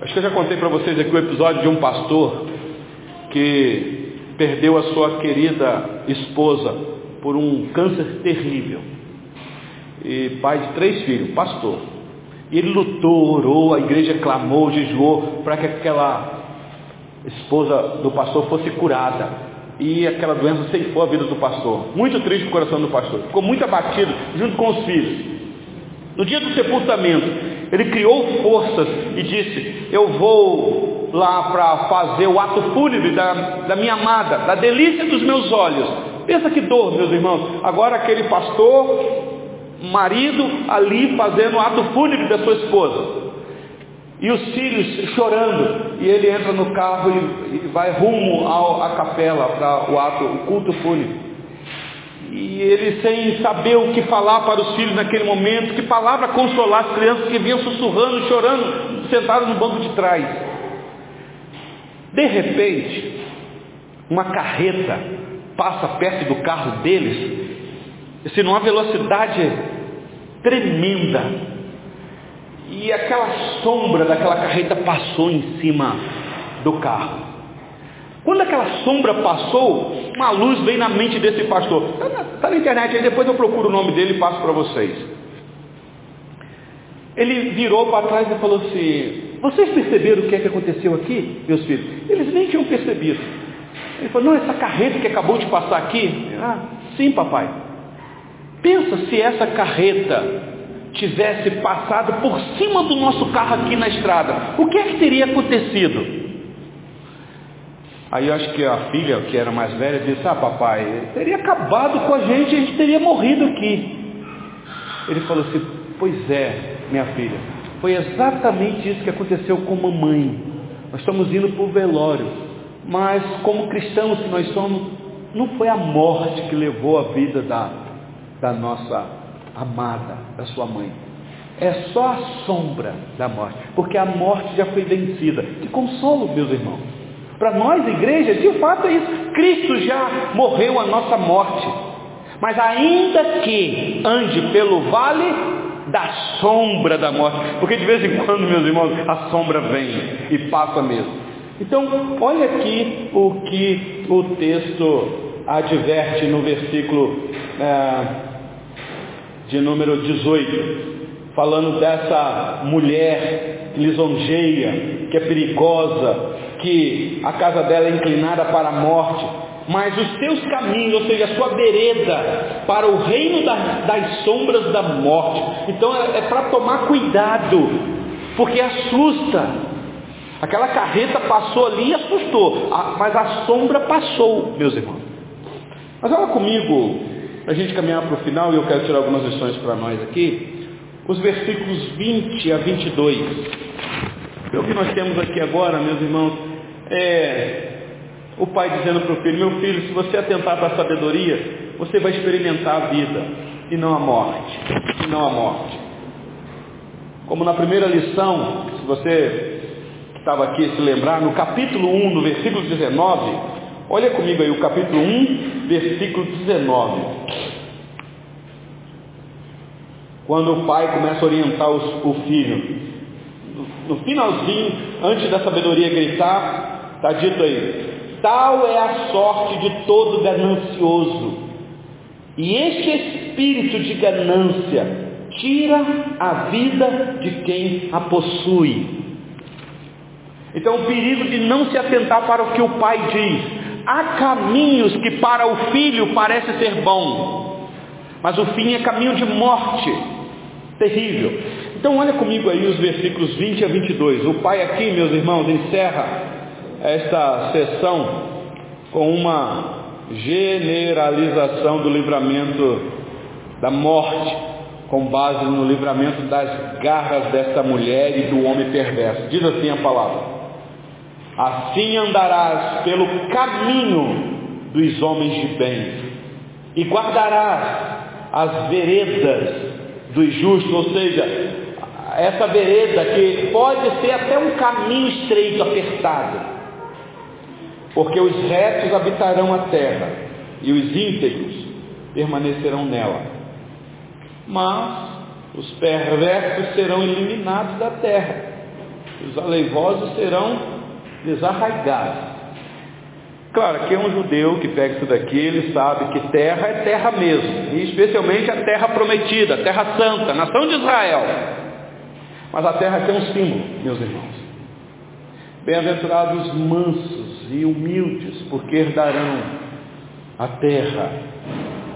Acho que eu já contei para vocês aqui o episódio de um pastor que perdeu a sua querida esposa por um câncer terrível. E pai de três filhos, pastor. E ele lutou, orou, a igreja clamou, jejuou para que aquela esposa do pastor fosse curada e aquela doença ceifou a vida do pastor. Muito triste o coração do pastor. Ficou muito abatido junto com os filhos. No dia do sepultamento, ele criou forças e disse: Eu vou lá para fazer o ato fúnebre da, da minha amada, da delícia dos meus olhos. Pensa que dor, meus irmãos. Agora aquele pastor, marido, ali fazendo o ato fúnebre da sua esposa. E os filhos chorando, e ele entra no carro e, e vai rumo à capela para o ato, o culto fúnebre. E ele sem saber o que falar para os filhos naquele momento, que palavra consolar as crianças que vinham sussurrando, chorando, sentados no banco de trás. De repente, uma carreta passa perto do carro deles, assim, numa velocidade tremenda, e aquela sombra daquela carreta passou em cima do carro. Quando aquela sombra passou, uma luz veio na mente desse pastor. Está na, tá na internet aí, depois eu procuro o nome dele e passo para vocês. Ele virou para trás e falou assim: Vocês perceberam o que é que aconteceu aqui, meus filhos? Eles nem tinham percebido. Ele falou: Não, essa carreta que acabou de passar aqui. Ah, sim, papai. Pensa se essa carreta tivesse passado por cima do nosso carro aqui na estrada, o que é que teria acontecido? Aí eu acho que a filha, que era mais velha, disse, ah papai, teria acabado com a gente, a gente teria morrido aqui. Ele falou assim, pois é, minha filha, foi exatamente isso que aconteceu com mamãe. Nós estamos indo para o velório, mas como cristãos que nós somos, não foi a morte que levou a vida da, da nossa amada da sua mãe. É só a sombra da morte, porque a morte já foi vencida. Que consolo, meus irmãos. Para nós, igreja, de fato é isso. Cristo já morreu a nossa morte. Mas ainda que ande pelo vale da sombra da morte, porque de vez em quando, meus irmãos, a sombra vem e passa mesmo. Então, olha aqui o que o texto adverte no versículo é, de número 18, falando dessa mulher lisonjeia, que é perigosa, que a casa dela é inclinada para a morte, mas os seus caminhos, ou seja, a sua vereda para o reino das, das sombras da morte. Então é, é para tomar cuidado, porque assusta. Aquela carreta passou ali e assustou, mas a sombra passou, meus irmãos. Mas olha comigo para a gente caminhar para o final, e eu quero tirar algumas lições para nós aqui, os versículos 20 a 22. O que nós temos aqui agora, meus irmãos, é o pai dizendo para o filho, meu filho, se você atentar para a sabedoria, você vai experimentar a vida e não a morte. E não a morte. Como na primeira lição, se você estava aqui se lembrar, no capítulo 1, no versículo 19, olha comigo aí o capítulo 1, versículo 19. Quando o pai começa a orientar os, o filho, no, finalzinho, antes da sabedoria gritar, está dito aí: Tal é a sorte de todo ganancioso, e este espírito de ganância tira a vida de quem a possui. Então, o perigo de não se atentar para o que o pai diz, Há caminhos que para o filho parece ser bom, mas o fim é caminho de morte, terrível. Então olha comigo aí os versículos 20 a 22. O pai aqui, meus irmãos, encerra esta sessão com uma generalização do livramento da morte, com base no livramento das garras desta mulher e do homem perverso. Diz assim a palavra. Assim andarás pelo caminho dos homens de bem, e guardarás as veredas dos justos, ou seja, essa vereda que pode ser até um caminho estreito, apertado. Porque os retos habitarão a terra e os íntegros permanecerão nela. Mas os perversos serão eliminados da terra, os aleivosos serão desarraigados. Claro, que é um judeu que pega isso daqui, ele sabe que terra é terra mesmo, e especialmente a terra prometida, a terra santa, a nação de Israel. Mas a terra é um símbolo, meus irmãos. Bem-aventurados mansos e humildes, porque herdarão a terra.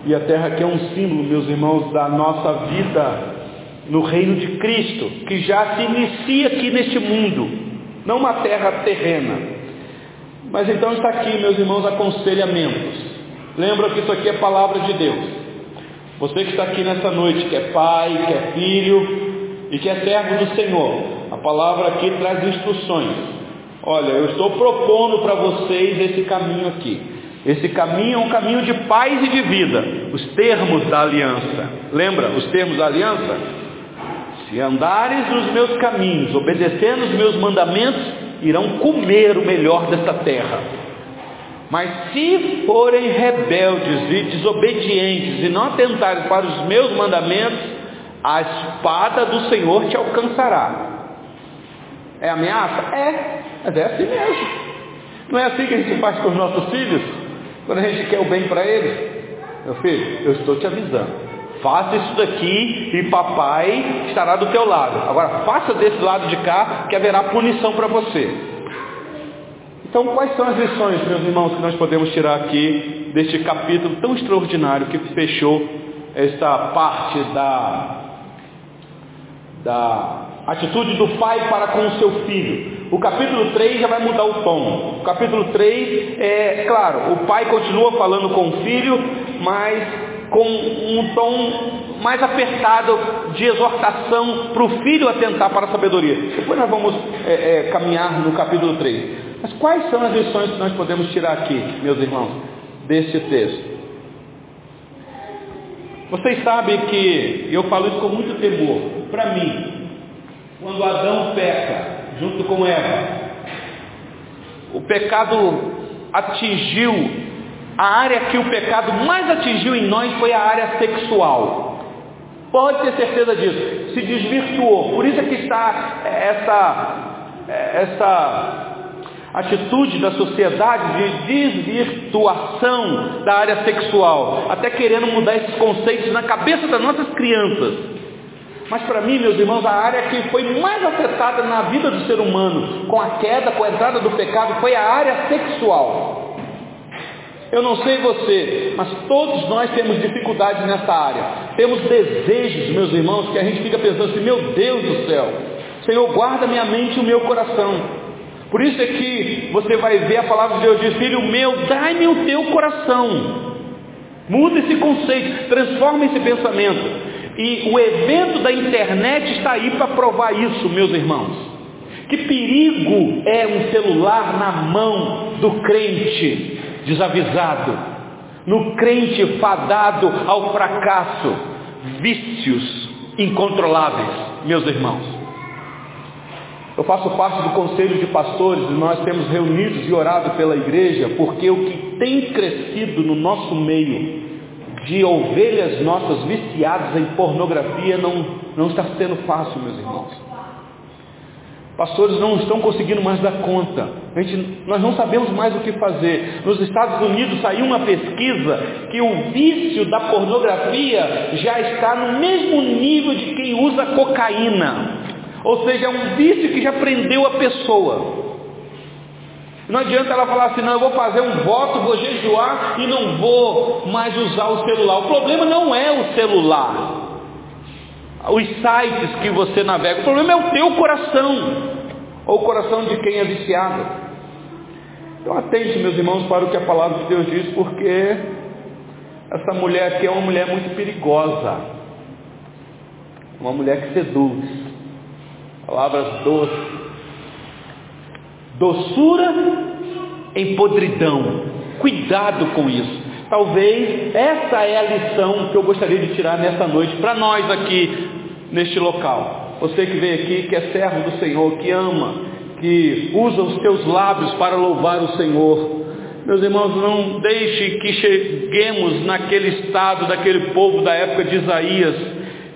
E a terra aqui é um símbolo, meus irmãos, da nossa vida no reino de Cristo, que já se inicia aqui neste mundo, não uma terra terrena. Mas então está aqui, meus irmãos, aconselhamentos. Lembra que isso aqui é palavra de Deus. Você que está aqui nessa noite, que é pai, que é filho e que é servo do Senhor, a palavra aqui traz instruções. Olha, eu estou propondo para vocês esse caminho aqui. Esse caminho é um caminho de paz e de vida. Os termos da aliança. Lembra os termos da aliança? Se andares nos meus caminhos, obedecendo os meus mandamentos, irão comer o melhor desta terra. Mas se forem rebeldes e desobedientes e não atentarem para os meus mandamentos, a espada do Senhor te alcançará. É ameaça? É, mas é assim mesmo. Não é assim que a gente faz com os nossos filhos? Quando a gente quer o bem para eles? Meu filho, eu estou te avisando. Faça isso daqui e papai estará do teu lado. Agora faça desse lado de cá que haverá punição para você. Então quais são as lições, meus irmãos, que nós podemos tirar aqui deste capítulo tão extraordinário que fechou esta parte da, da atitude do pai para com o seu filho. O capítulo 3 já vai mudar o tom. O capítulo 3 é, claro, o pai continua falando com o filho, mas com um tom mais apertado de exortação para o filho atentar para a sabedoria. Depois nós vamos é, é, caminhar no capítulo 3. Mas quais são as lições que nós podemos tirar aqui, meus irmãos, deste texto? Vocês sabem que eu falo isso com muito temor. Para mim, quando Adão peca, junto com Eva. O pecado atingiu, a área que o pecado mais atingiu em nós foi a área sexual. Pode ter certeza disso. Se desvirtuou. Por isso é que está essa, essa atitude da sociedade de desvirtuação da área sexual, até querendo mudar esses conceitos na cabeça das nossas crianças. Mas para mim, meus irmãos, a área que foi mais afetada na vida do ser humano, com a queda, com a entrada do pecado, foi a área sexual. Eu não sei você, mas todos nós temos dificuldades nessa área. Temos desejos, meus irmãos, que a gente fica pensando assim, meu Deus do céu, Senhor, guarda minha mente e o meu coração. Por isso é que você vai ver a palavra de Deus diz, filho meu, dai-me o teu coração. Muda esse conceito, transforma esse pensamento. E o evento da internet está aí para provar isso, meus irmãos. Que perigo é um celular na mão do crente desavisado, no crente fadado ao fracasso, vícios incontroláveis, meus irmãos. Eu faço parte do conselho de pastores e nós temos reunidos e orado pela igreja, porque o que tem crescido no nosso meio de ovelhas nossas viciadas em pornografia não, não está sendo fácil, meus irmãos. Pastores não estão conseguindo mais dar conta. Gente, nós não sabemos mais o que fazer. Nos Estados Unidos saiu uma pesquisa que o vício da pornografia já está no mesmo nível de quem usa cocaína. Ou seja, é um vício que já prendeu a pessoa. Não adianta ela falar assim, não, eu vou fazer um voto, vou jejuar e não vou mais usar o celular. O problema não é o celular, os sites que você navega, o problema é o teu coração, ou o coração de quem é viciado. Então atente, meus irmãos, para o que a palavra de Deus diz, porque essa mulher aqui é uma mulher muito perigosa, uma mulher que seduz, palavras doces, Doçura em podridão. Cuidado com isso. Talvez essa é a lição que eu gostaria de tirar nessa noite para nós aqui neste local. Você que veio aqui, que é servo do Senhor, que ama, que usa os teus lábios para louvar o Senhor. Meus irmãos, não deixe que cheguemos naquele estado daquele povo da época de Isaías,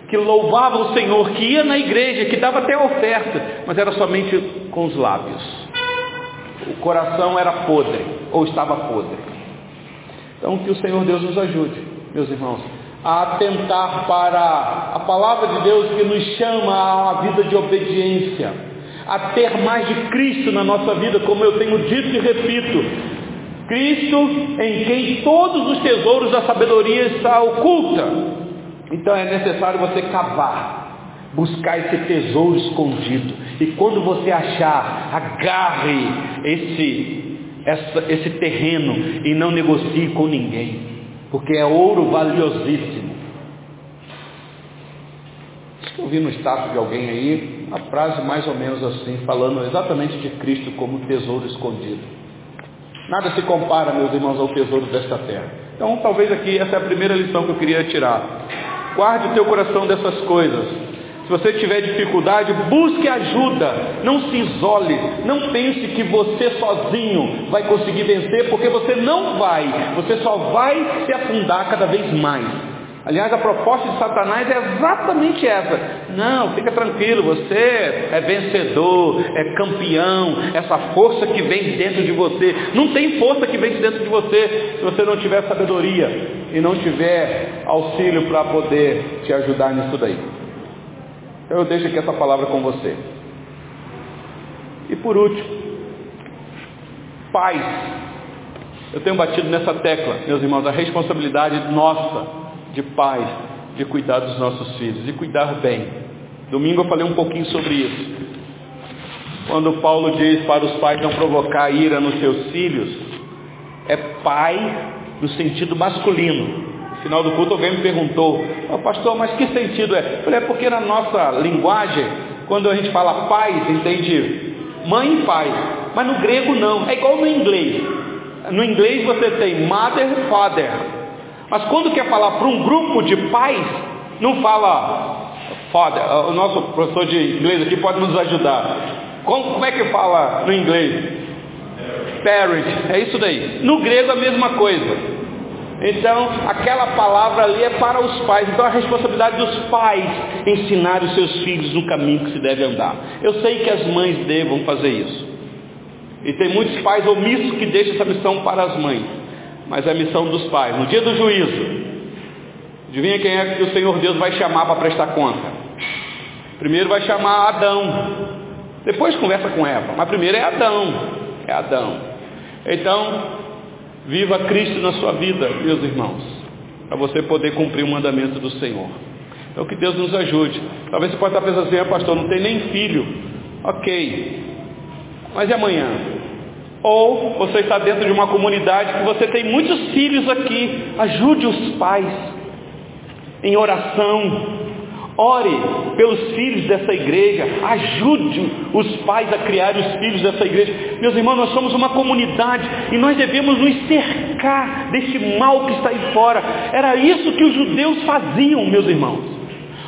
que louvava o Senhor, que ia na igreja, que dava até oferta, mas era somente com os lábios. O coração era podre, ou estava podre. Então que o Senhor Deus nos ajude, meus irmãos, a atentar para a palavra de Deus que nos chama a uma vida de obediência, a ter mais de Cristo na nossa vida, como eu tenho dito e repito. Cristo em quem todos os tesouros da sabedoria está oculta. Então é necessário você cavar, buscar esse tesouro escondido. E quando você achar, agarre esse, essa, esse terreno e não negocie com ninguém, porque é ouro valiosíssimo. Eu vi no status de alguém aí uma frase mais ou menos assim, falando exatamente de Cristo como tesouro escondido. Nada se compara, meus irmãos, ao tesouro desta terra. Então, talvez aqui essa é a primeira lição que eu queria tirar. Guarde o teu coração dessas coisas. Se você tiver dificuldade, busque ajuda. Não se isole. Não pense que você sozinho vai conseguir vencer, porque você não vai. Você só vai se afundar cada vez mais. Aliás, a proposta de Satanás é exatamente essa. Não, fica tranquilo, você é vencedor, é campeão, essa força que vem dentro de você. Não tem força que vem dentro de você se você não tiver sabedoria e não tiver auxílio para poder te ajudar nisso daí. Então eu deixo aqui essa palavra com você. E por último, pais. Eu tenho batido nessa tecla, meus irmãos, a responsabilidade nossa de pais, de cuidar dos nossos filhos, de cuidar bem. Domingo eu falei um pouquinho sobre isso. Quando Paulo diz para os pais não provocar ira nos seus filhos, é pai no sentido masculino. Final do culto alguém me perguntou, oh, pastor, mas que sentido é? Eu falei, é porque na nossa linguagem, quando a gente fala pais, entende mãe e pai. Mas no grego não, é igual no inglês. No inglês você tem mother, father. Mas quando quer falar para um grupo de pais, não fala father. O nosso professor de inglês aqui pode nos ajudar. Como, como é que fala no inglês? Parent, é isso daí. No grego a mesma coisa. Então, aquela palavra ali é para os pais. Então, a responsabilidade dos pais ensinar os seus filhos no caminho que se deve andar. Eu sei que as mães devam fazer isso. E tem muitos pais omissos que deixam essa missão para as mães. Mas é a missão dos pais. No dia do juízo, adivinha quem é que o Senhor Deus vai chamar para prestar conta? Primeiro vai chamar Adão. Depois conversa com Eva. Mas primeiro é Adão. É Adão. Então, viva Cristo na sua vida, meus irmãos, para você poder cumprir o mandamento do Senhor. Então que Deus nos ajude. Talvez você possa estar pensando assim, ah, pastor, não tem nem filho. Ok. Mas e amanhã? Ou você está dentro de uma comunidade que você tem muitos filhos aqui. Ajude os pais em oração. Ore pelos filhos dessa igreja. Ajude os pais a criar os filhos dessa igreja. Meus irmãos, nós somos uma comunidade e nós devemos nos cercar desse mal que está aí fora. Era isso que os judeus faziam, meus irmãos.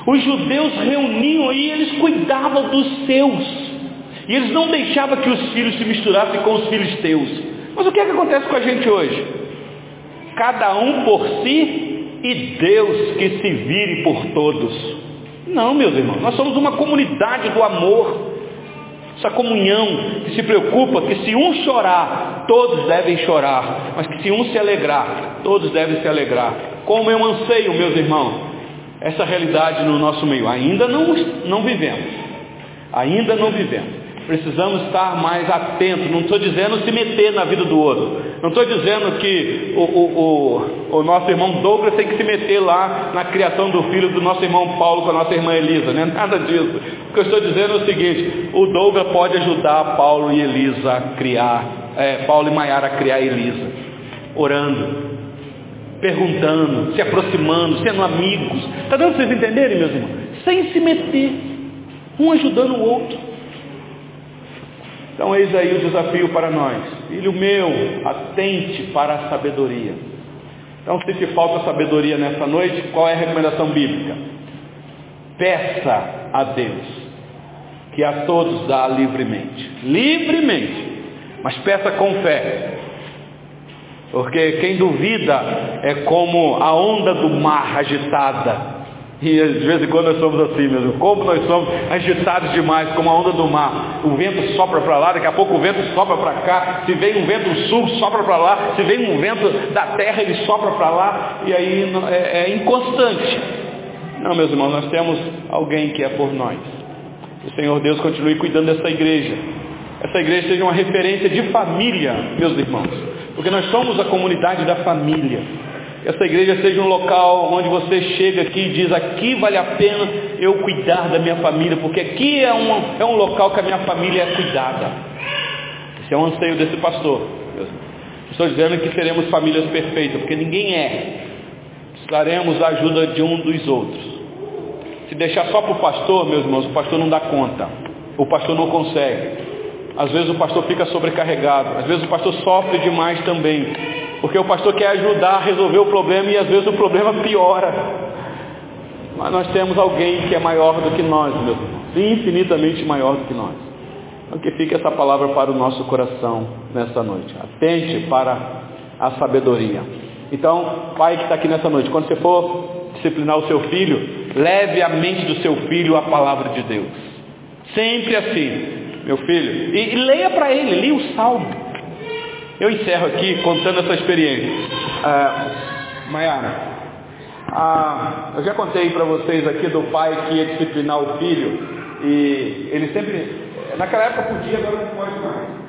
Os judeus reuniam e eles cuidavam dos seus. E eles não deixavam que os filhos se misturassem com os filhos teus. Mas o que é que acontece com a gente hoje? Cada um por si e Deus que se vire por todos. Não, meus irmãos, nós somos uma comunidade do amor. Essa comunhão que se preocupa que se um chorar, todos devem chorar, mas que se um se alegrar, todos devem se alegrar. Como eu anseio, meus irmãos, essa realidade no nosso meio. Ainda não, não vivemos. Ainda não vivemos. Precisamos estar mais atentos. Não estou dizendo se meter na vida do outro. Não estou dizendo que o, o, o, o, nosso irmão Douglas tem que se meter lá na criação do filho do nosso irmão Paulo com a nossa irmã Elisa. Não é nada disso. O que eu estou dizendo é o seguinte: o Douglas pode ajudar Paulo e Elisa a criar, é, Paulo e Maiara a criar Elisa, orando, perguntando, se aproximando, sendo amigos. Está dando para vocês entenderem, meus irmãos? Sem se meter, um ajudando o outro. Então eis aí o desafio para nós. Filho meu, atente para a sabedoria. Então se te falta sabedoria nessa noite, qual é a recomendação bíblica? Peça a Deus, que a todos dá livremente. Livremente. Mas peça com fé. Porque quem duvida é como a onda do mar agitada. E de vez em quando nós somos assim mesmo. Como nós somos agitados demais, como a onda do mar. O vento sopra para lá, daqui a pouco o vento sopra para cá. Se vem um vento sul, sopra para lá. Se vem um vento da terra, ele sopra para lá. E aí é, é inconstante. Não, meus irmãos, nós temos alguém que é por nós. O Senhor Deus continue cuidando dessa igreja. Essa igreja seja uma referência de família, meus irmãos. Porque nós somos a comunidade da família. Que essa igreja seja um local onde você chega aqui e diz, aqui vale a pena eu cuidar da minha família, porque aqui é um, é um local que a minha família é cuidada. Esse é o anseio desse pastor. Estou dizendo que seremos famílias perfeitas, porque ninguém é. Precisaremos a ajuda de um dos outros. Se deixar só para o pastor, meus irmãos, o pastor não dá conta. O pastor não consegue. Às vezes o pastor fica sobrecarregado. Às vezes o pastor sofre demais também. Porque o pastor quer ajudar a resolver o problema e às vezes o problema piora. Mas nós temos alguém que é maior do que nós, meu irmão. Infinitamente maior do que nós. Então que fique essa palavra para o nosso coração nessa noite. Atente para a sabedoria. Então, pai que está aqui nessa noite, quando você for disciplinar o seu filho, leve a mente do seu filho à palavra de Deus. Sempre assim, meu filho. E, e leia para ele, leia o salmo. Eu encerro aqui contando essa experiência. Ah, Maiara, ah, eu já contei para vocês aqui do pai que ia disciplinar o filho e ele sempre, naquela época podia, agora não pode mais.